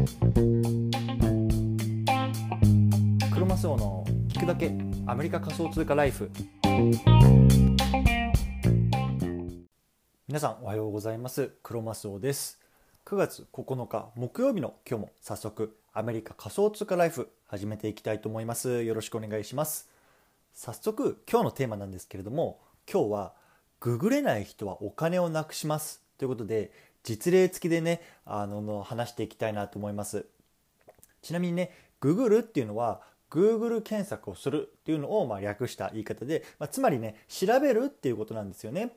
クロマスオの聞くだけアメリカ仮想通貨ライフ。皆さんおはようございます。クロマスオです。9月9日木曜日の今日も早速アメリカ仮想通貨ライフ始めていきたいと思います。よろしくお願いします。早速今日のテーマなんですけれども今日はググれない人はお金をなくします。ということで実例付きでねあの話していきたいなと思います。ちなみにねググるっていうのは Google 検索をするっていうのをまあ略した言い方で、まあ、つまりね調べるっていうことなんですよね。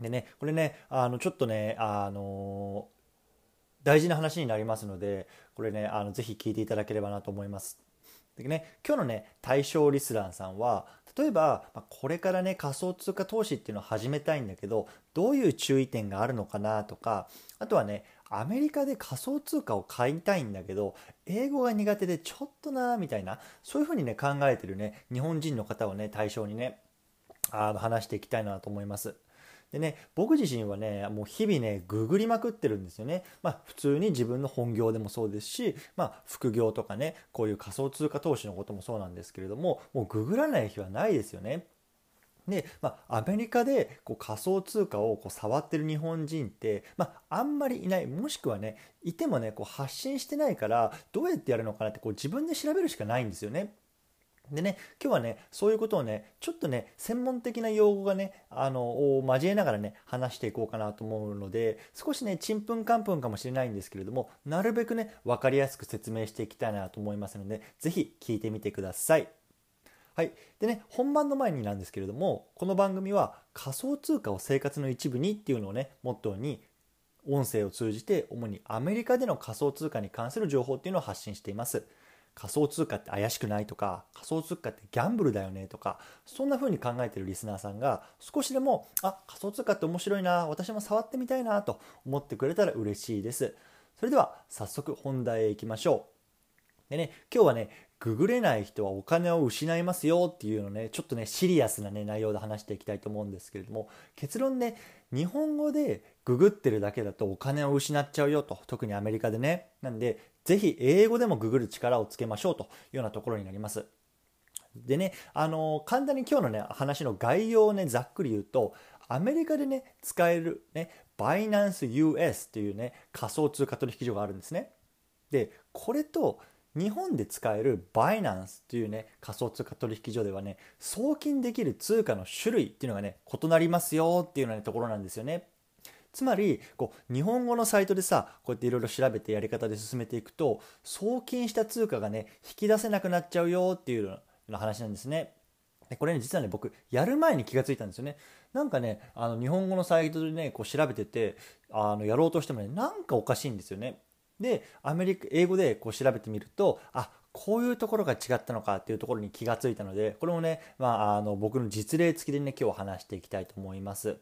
でねこれねあのちょっとねあの大事な話になりますのでこれねあのぜひ聞いていただければなと思います。でね今日のね対象リスナーさんは例えばこれからね仮想通貨投資っていうのを始めたいんだけどどういう注意点があるのかなとかあとはねアメリカで仮想通貨を買いたいんだけど英語が苦手でちょっとなみたいなそういうふうにね考えてるね日本人の方をね対象にねあの話していきたいなと思います。でね、僕自身はね、もう日々ね、ググりまくってるんですよね。まあ、普通に自分の本業でもそうですし、まあ、副業とかね、こういう仮想通貨投資のこともそうなんですけれども、もうググらない日はないですよね。で、まあ、アメリカでこう仮想通貨をこう触ってる日本人って、まあ、あんまりいないもしくはねいてもねこう発信してないからどうやってやるのかなってこう自分で調べるしかないんですよね。でね、今日はね、そういうことをね、ちょっとね、専門的な用語がね、あの、を交えながらね、話していこうかなと思うので、少しね、ちんぷんかんぷんかもしれないんですけれども、なるべくね、分かりやすく説明していきたいなと思いますので、是非聞いてみてください。はい。でね、本番の前になんですけれども、この番組は仮想通貨を生活の一部にっていうのをね、モットーに、音声を通じて主にアメリカでの仮想通貨に関する情報っていうのを発信しています。仮想通貨って怪しくないとか仮想通貨ってギャンブルだよねとかそんな風に考えてるリスナーさんが少しでもあ仮想通貨って面白いな私も触ってみたいなと思ってくれたら嬉しいです。それでは早速本題へ行きましょう。でね今日はねググれない人はお金を失いますよっていうのねちょっとねシリアスなね内容で話していきたいと思うんですけれども結論ね日本語でググってるだけだとお金を失っちゃうよと特にアメリカでね。なんでぜひ英語でもググる力をつけましょうというようなところになります。でね、あの簡単に今日のね話の概要をねざっくり言うとアメリカでね使えるねバイナンス US っていうね仮想通貨取引所があるんですね。でこれと日本で使えるバイナンスというね仮想通貨取引所ではね送金できる通貨の種類っていうのがね異なりますよっていうような、ところなんですよね。つまりこう日本語のサイトでさこうやっていろいろ調べてやり方で進めていくと送金した通貨がね引き出せなくなっちゃうよっていうの話なんですね。でこれね実はね僕やる前に気がついたんですよね。なんかねあの日本語のサイトでねこう調べててあのやろうとしてもねなんかおかしいんですよね。でアメリカ英語でこう調べてみるとあこういうところが違ったのかっていうところに気がついたのでこれもね、まあ、あの僕の実例付きでね今日話していきたいと思います。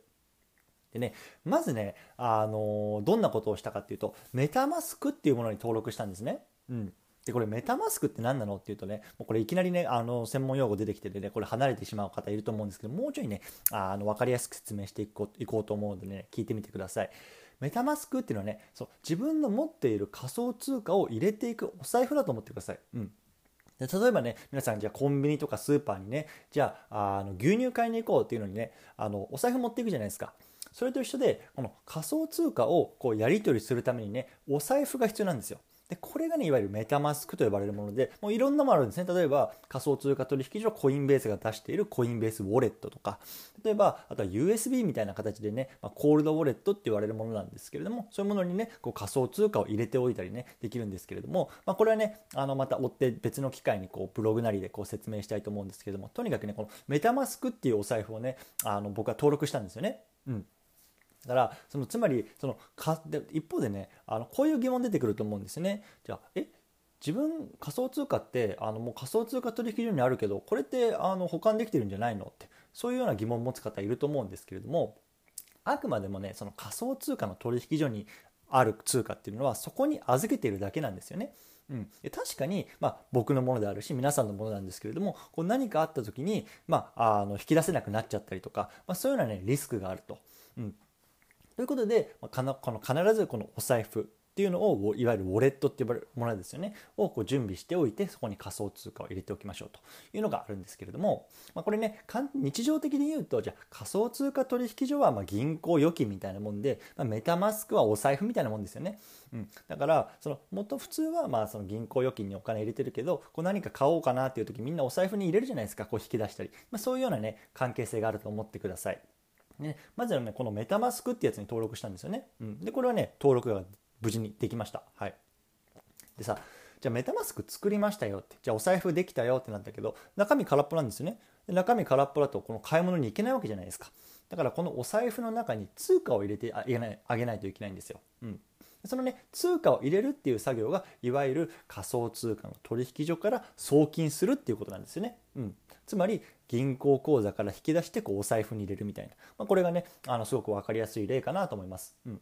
でね、まずね、あのどんなことをしたかっていうと、メタマスクっていうものに登録したんですね。うん。で、これメタマスクって何なのっていうとね、もうこれいきなりね、あの、専門用語出てきててね、これ離れてしまう方いると思うんですけど、もうちょいね、あの、わかりやすく説明していこういこうと思うのでね、聞いてみてください。メタマスクっていうのはね、そう、自分の持っている仮想通貨を入れていくお財布だと思ってください。うん。で例えばね皆さんじゃあコンビニとかスーパーにねじゃああの牛乳買いに行こうっていうのにねあのお財布持っていくじゃないですかそれと一緒でこの仮想通貨をこうやり取りするためにねお財布が必要なんですよ。でこれがねいわゆるメタマスクと呼ばれるものでもういろんなものあるんですね例えば仮想通貨取引所コインベースが出しているコインベースウォレットとか例えばあとは USB みたいな形でね、まあ、コールドウォレットって言われるものなんですけれどもそういうものにねこう仮想通貨を入れておいたりねできるんですけれども、まあ、これはねあのまた追って別の機会にこうブログなりでこう説明したいと思うんですけれどもとにかくねこのメタマスクっていうお財布をねあの僕は登録したんですよね。うんだからそのつまりそのかで一方でねあのこういう疑問出てくると思うんですね。じゃあえ自分仮想通貨ってあのもう仮想通貨取引所にあるけどこれってあの保管できてるんじゃないの？ってそういうような疑問を持つ方いると思うんですけれどもあくまでもねその仮想通貨の取引所にある通貨っていうのはそこに預けているだけなんですよね。うん、確かに、まあ、僕のものであるし皆さんのものなんですけれどもこう何かあった時に、まあ、あの引き出せなくなっちゃったりとか、まあ、そういうような、ね、リスクがあると。うんということで、この必ずこのお財布っていうのをいわゆるウォレットって呼ばれるものですよね。をこう準備しておいてそこに仮想通貨を入れておきましょうというのがあるんですけれども、まあ、これね日常的に言うとじゃあ仮想通貨取引所はま銀行預金みたいなもんで、まあ、メタマスクはお財布みたいなもんですよね、うん、だからその元普通はまあその銀行預金にお金入れてるけどこう何か買おうかなっていう時みんなお財布に入れるじゃないですか。こう引き出したり、まあ、そういうようなね関係性があると思ってください。ね、まずはねこのメタマスクってやつに登録したんですよね、うん、でこれはね登録が無事にできました。はい。でさ、じゃあメタマスク作りましたよって、じゃあお財布できたよってなったけど、中身空っぽなんですよね。で中身空っぽだとこの買い物に行けないわけじゃないですか。だからこのお財布の中に通貨を入れてあげないあげないといけないんですよ。うん。そのね、通貨を入れるっていう作業が、いわゆる仮想通貨の取引所から送金するっていうことなんですよね。うん。つまり、銀行口座から引き出してこうお財布に入れるみたいな。まあ、これがね、あのすごく分かりやすい例かなと思います。うん。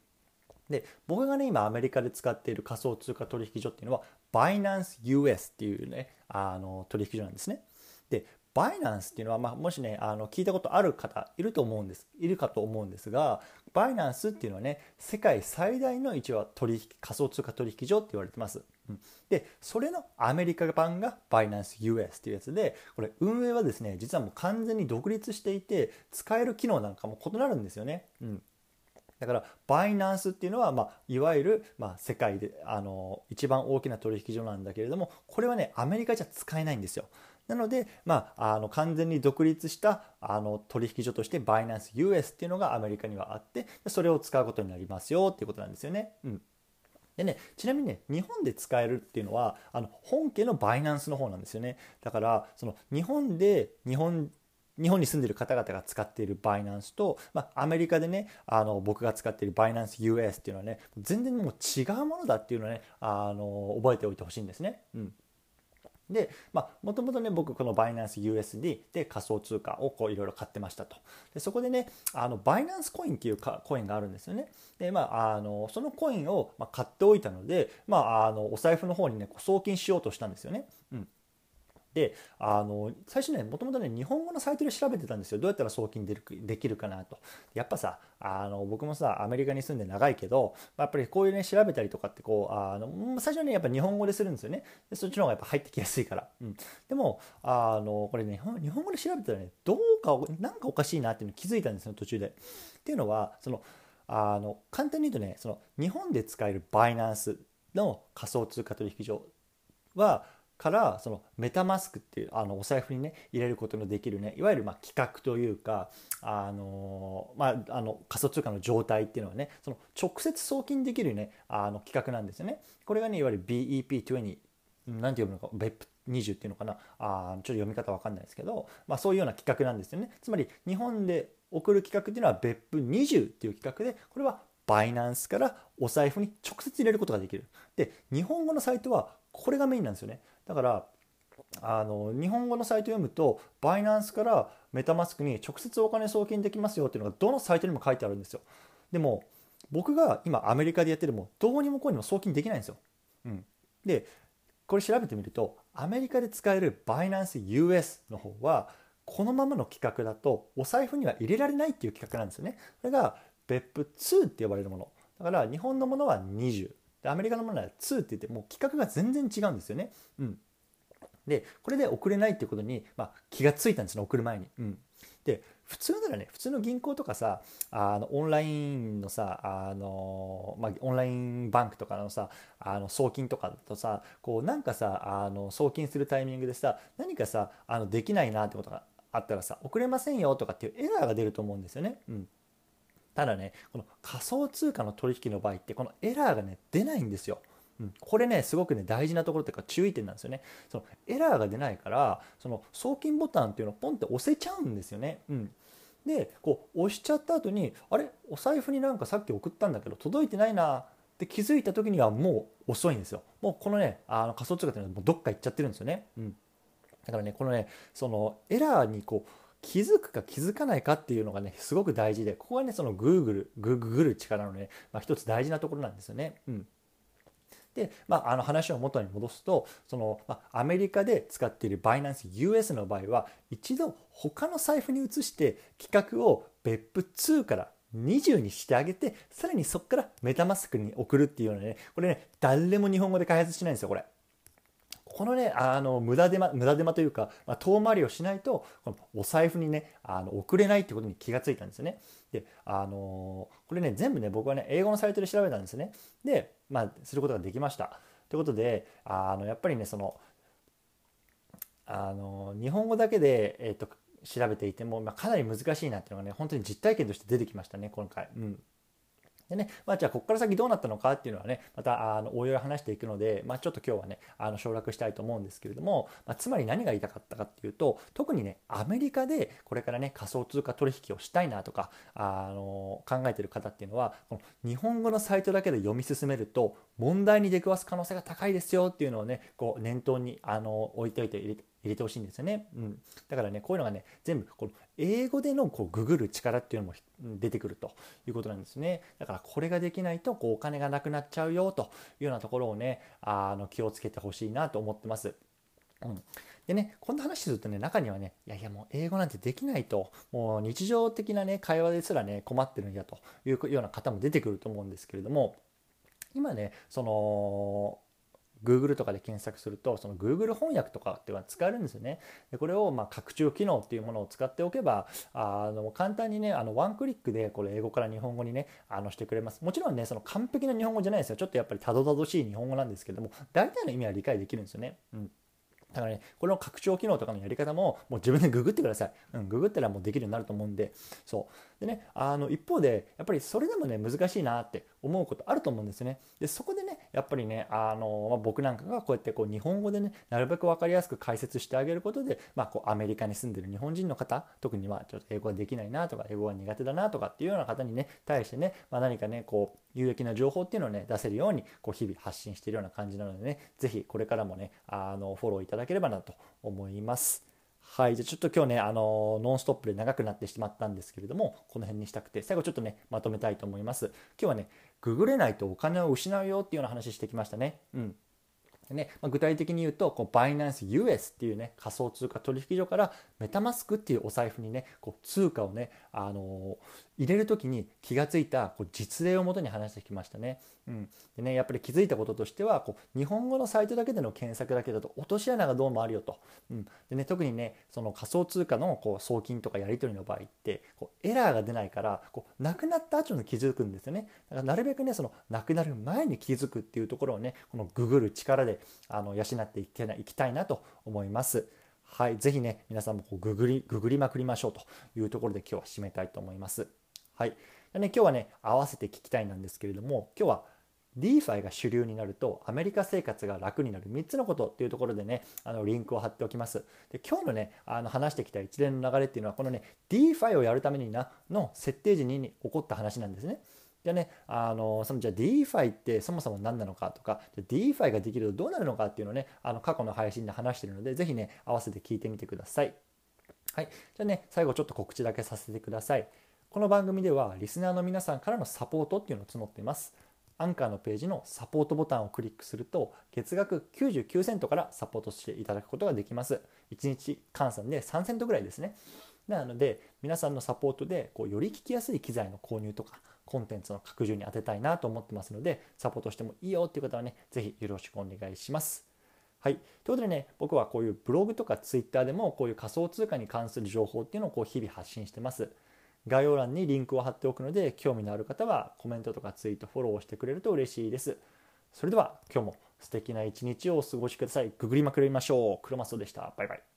で僕がね今アメリカで使っている仮想通貨取引所っていうのはバイナンス US っていうねあの取引所なんですね。でバイナンスっていうのは、まあ、もしねあの聞いたことある方いると思うんですいるかと思うんですがバイナンスっていうのはね世界最大の一応取引仮想通貨取引所って言われてます。うん、でそれのアメリカ版がバイナンス US っていうやつでこれ運営はですね実はもう完全に独立していて使える機能なんかも異なるんですよね。うんだからバイナンスっていうのは、まあ、いわゆる、まあ、世界であの一番大きな取引所なんだけれどもこれはねアメリカじゃ使えないんですよ。なので、まあ、あの完全に独立したあの取引所としてバイナンス US っていうのがアメリカにはあってそれを使うことになりますよっていうことなんですよね。うんでね、ちなみにね日本で使えるっていうのはあの本家のバイナンスの方なんですよねだからその日本で日本日本に住んでる方々が使っているバイナンスと、まあ、アメリカでねあの僕が使っているバイナンス US っていうのはね全然もう違うものだっていうのをねあの覚えておいてほしいんですね。うんで、まあ、もともとね、僕、このバイナンス USD で仮想通貨をこういろいろ買ってましたと。で、そこでね、あの、バイナンスコインっていうかコインがあるんですよね。で、まあ、あの、そのコインを買っておいたので、まあ、あの、お財布の方にね、送金しようとしたんですよね。うん。であの最初ねもともとね日本語のサイトで調べてたんですよ。どうやったら送金でできるかなと。やっぱさあの僕もさアメリカに住んで長いけどまやっぱりこういうね調べたりとかってこうあの最初はねやっぱ日本語でするんですよね。でそっちの方がやっぱ入ってきやすいから、うん、でもあのこれね日本語で調べたらねどうかなんかおかしいなっていうの気づいたんですよ途中で。っていうのはそのあの簡単に言うとねその日本で使えるバイナンスの仮想通貨取引所はからそのメタマスクっていうあのお財布にね入れることのできるねいわゆるま企画というかあの、まあ、あの仮想通貨の状態っていうのはねその直接送金できるねあの企画なんですよね。これがねいわゆる BEP20 なんて読むのか BEP20 っていうのかなあちょっと読み方わかんないですけど、まあ、そういうような企画なんですよね。つまり日本で送る企画っていうのは BEP20 っていう企画でこれはバイナンスからお財布に直接入れることができる。で日本語のサイトはこれがメインなんですよね。だからあの日本語のサイト読むとバイナンスからメタマスクに直接お金送金できますよっていうのがどのサイトにも書いてあるんですよ。でも僕が今アメリカでやってるもどうにもこうにも送金できないんですよ、うん、でこれ調べてみるとアメリカで使えるバイナンス US の方はこのままの規格だとお財布には入れられないっていう規格なんですよね。それが別府2って呼ばれるもの。だから日本のものは20でアメリカのものは2って言ってもう規格が全然違うんですよね。うん、でこれで送れないっていうことに、まあ、気が付いたんですね送る前に。うん、で普通ならね普通の銀行とかさあのオンラインのさあの、まあ、オンラインバンクとかのさあの送金とかだとさこうなんかさあの送金するタイミングでさ何かさあのできないなってことがあったらさ送れませんよとかっていうエラーが出ると思うんですよね。うんただねこの仮想通貨の取引の場合ってこのエラーがね出ないんですよ。うん、これねすごくね大事なところというか注意点なんですよね。そのエラーが出ないからその送金ボタンっていうのをポンって押せちゃうんですよね。うん、でこう押しちゃった後にあれ？お財布になんかさっき送ったんだけど届いてないなって気づいた時にはもう遅いんですよ。もうこのねあの仮想通貨っていうのはもうどっか行っちゃってるんですよね。うん、だからねこのねそのエラーにこう気づくか気づかないかっていうのがねすごく大事でここがねその Google ググる力のね、まあ、一つ大事なところなんですよね。うんで、まあ、あの話を元に戻すとその、まあ、アメリカで使っているバイナンス US の場合は一度他の財布に移して企画を別府2から20にしてあげてさらにそこからメタマスクに送るっていうようなねこれね誰も日本語で開発しないんですよこれ。このねあの無駄手間無駄手間というか、まあ、遠回りをしないとこのお財布にねあの送れないってことに気がついたんですよね。であのこれね全部ね僕はね英語のサイトで調べたんですね。でまあすることができました。ということであのやっぱりねそのあの日本語だけで、えーと、調べていても、まあ、かなり難しいなっていうのがね本当に実体験として出てきましたね今回。うんでね、まあ、じゃあここから先どうなったのかっていうのはねまたあのおいおい話していくので、まあ、ちょっと今日はねあの省略したいと思うんですけれども、まあ、つまり何が言いたかったかっていうと特にねアメリカでこれからね仮想通貨取引をしたいなとかあの考えてる方っていうのはこの日本語のサイトだけで読み進めると問題に出くわす可能性が高いですよっていうのをねこう念頭にあの置いておいて入れてほしいんですよね、うん、だからねこういうのがね全部この英語でのこうググる力っていうのも出てくるということなんですね。だからこれができないとこうお金がなくなっちゃうよというようなところをねあの気をつけてほしいなと思ってます。うん。でね、こんな話するとね、中にはね、いやいやもう英語なんてできないと、もう日常的なね、会話ですらね、困ってるんやというような方も出てくると思うんですけれども、今ね、その、Google とかで検索するとその Google 翻訳とかっていうのは使えるんですよね。でこれをま拡張機能っていうものを使っておけばあの簡単にねあのワンクリックでこれ英語から日本語にねあのしてくれます。もちろんねその完璧な日本語じゃないですよ。ちょっとやっぱりたどたどしい日本語なんですけども大体の意味は理解できるんですよね。うんだからね、この拡張機能とかのやり方も、もう自分でググってください。うん、ググったらもうできるようになると思うんで、そう。でね、あの、一方で、やっぱりそれでもね、難しいなって思うことあると思うんですね。で、そこでね、やっぱりね、あの、まあ、僕なんかがこうやってこう日本語でね、なるべく分かりやすく解説してあげることで、まあ、こうアメリカに住んでる日本人の方、特にまあ、ちょっと英語ができないなとか、英語が苦手だなとかっていうような方にね、対してね、まあ、何かね、こう、有益な情報っていうのをね、出せるように、こう、日々発信しているような感じなのでね、是非これからもね、あの、フォローいただければなと思います。はい。じゃちょっと今日ね、あの、ノンストップで長くなってしまったんですけれども、この辺にしたくて、最後ちょっとね、まとめたいと思います。今日はね、ググれないとお金を失うよっていうような話してきましたね。うん。でね、まあ、具体的に言うと、こう、バイナンス US っていうね、仮想通貨取引所からメタマスクっていうお財布にね、こう、通貨をね、あの入れる時に気がついたこう実例をもとに話してきましたね。うん、でねやっぱり気づいたこととしてはこう日本語のサイトだけでの検索だけだと落とし穴がどうもあるよと。うん、でね特にねその仮想通貨のこう送金とかやり取りの場合ってこうエラーが出ないからこうなくなった後に気づくんですよね。だからなるべくねそのなくなる前に気づくっていうところをねこのググる力であの養っていけないいきたいなと思います。はい、ぜひね、皆さんもこうググり、ググりまくりましょうというところで今日は締めたいと思います。はい。でね、今日はね、合わせて聞きたいなんですけれども、今日は DeFi が主流になるとアメリカ生活が楽になる3つのことっていうところでね、あのリンクを貼っておきます。で今日のね、あの話してきた一連の流れっていうのは、このね、DeFi をやるためになの設定時に起こった話なんですね。じゃあね、あのそのじゃあ DeFi ってそもそも何なのかとか、DeFi ができるとどうなるのかっていうのをね、あの過去の配信で話してるので、ぜひね、合わせて聞いてみてください。はい。じゃあね、最後ちょっと告知だけさせてください。この番組ではリスナーの皆さんからのサポートっていうのを募っています。アンカーのページのサポートボタンをクリックすると月額99セントからサポートしていただくことができます。1日換算で3セントぐらいですね。なので皆さんのサポートでこうより聞きやすい機材の購入とかコンテンツの拡充に当てたいなと思ってますので、サポートしてもいいよっていう方はね、ぜひよろしくお願いします。はい。ということでね、僕はこういうブログとかツイッターでもこういう仮想通貨に関する情報っていうのをこう日々発信してます。概要欄にリンクを貼っておくので、興味のある方はコメントとかツイート、フォローしてくれると嬉しいです。それでは今日も素敵な一日をお過ごしください。ググりまくりましょう。クロマスオでした。バイバイ。